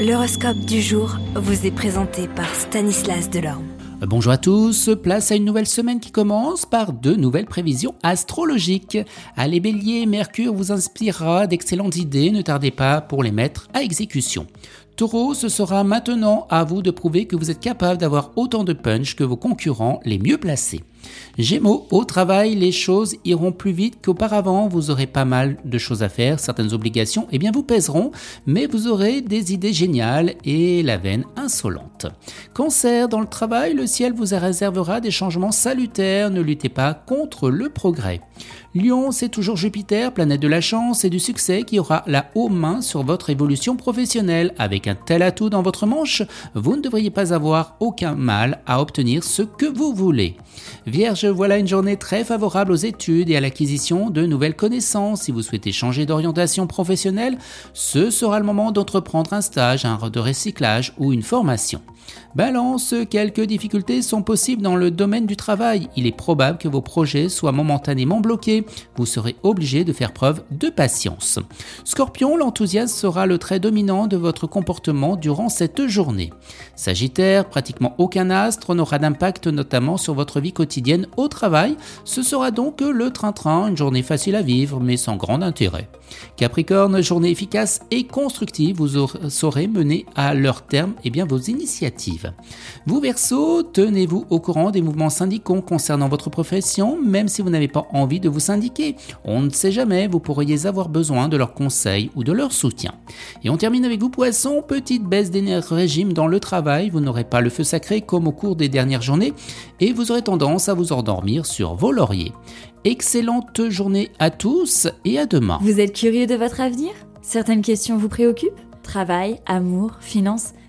L'horoscope du jour vous est présenté par Stanislas Delorme. Bonjour à tous, place à une nouvelle semaine qui commence par de nouvelles prévisions astrologiques. Allez bélier, Mercure vous inspirera d'excellentes idées, ne tardez pas pour les mettre à exécution. Taureau, ce sera maintenant à vous de prouver que vous êtes capable d'avoir autant de punch que vos concurrents les mieux placés. Gémeaux, au travail, les choses iront plus vite qu'auparavant, vous aurez pas mal de choses à faire, certaines obligations, eh bien vous pèseront, mais vous aurez des idées géniales et la veine insolente. Cancer, dans le travail, le ciel vous réservera des changements salutaires, ne luttez pas contre le progrès. Lion, c'est toujours Jupiter, planète de la chance et du succès, qui aura la haut main sur votre évolution professionnelle. Avec un tel atout dans votre manche, vous ne devriez pas avoir aucun mal à obtenir ce que vous voulez. Vierge, voilà une journée très favorable aux études et à l'acquisition de nouvelles connaissances. Si vous souhaitez changer d'orientation professionnelle, ce sera le moment d'entreprendre un stage, un de recyclage ou une formation. Balance, quelques difficultés sont possibles dans le domaine du travail. Il est probable que vos projets soient momentanément bloqués. Vous serez obligé de faire preuve de patience. Scorpion, l'enthousiasme sera le trait dominant de votre comportement durant cette journée. Sagittaire, pratiquement aucun astre n'aura d'impact notamment sur votre vie quotidienne au travail. Ce sera donc le train-train, une journée facile à vivre mais sans grand intérêt. Capricorne, journée efficace et constructive, vous saurez mener à leur terme eh bien, vos initiatives. Vous Verseau, tenez-vous au courant des mouvements syndicaux concernant votre profession, même si vous n'avez pas envie de vous syndiquer. On ne sait jamais, vous pourriez avoir besoin de leurs conseils ou de leur soutien. Et on termine avec vous Poisson, petite baisse d'énergie régime dans le travail, vous n'aurez pas le feu sacré comme au cours des dernières journées et vous aurez tendance à vous endormir sur vos lauriers. Excellente journée à tous et à demain. Vous êtes curieux de votre avenir? Certaines questions vous préoccupent? Travail, amour, finances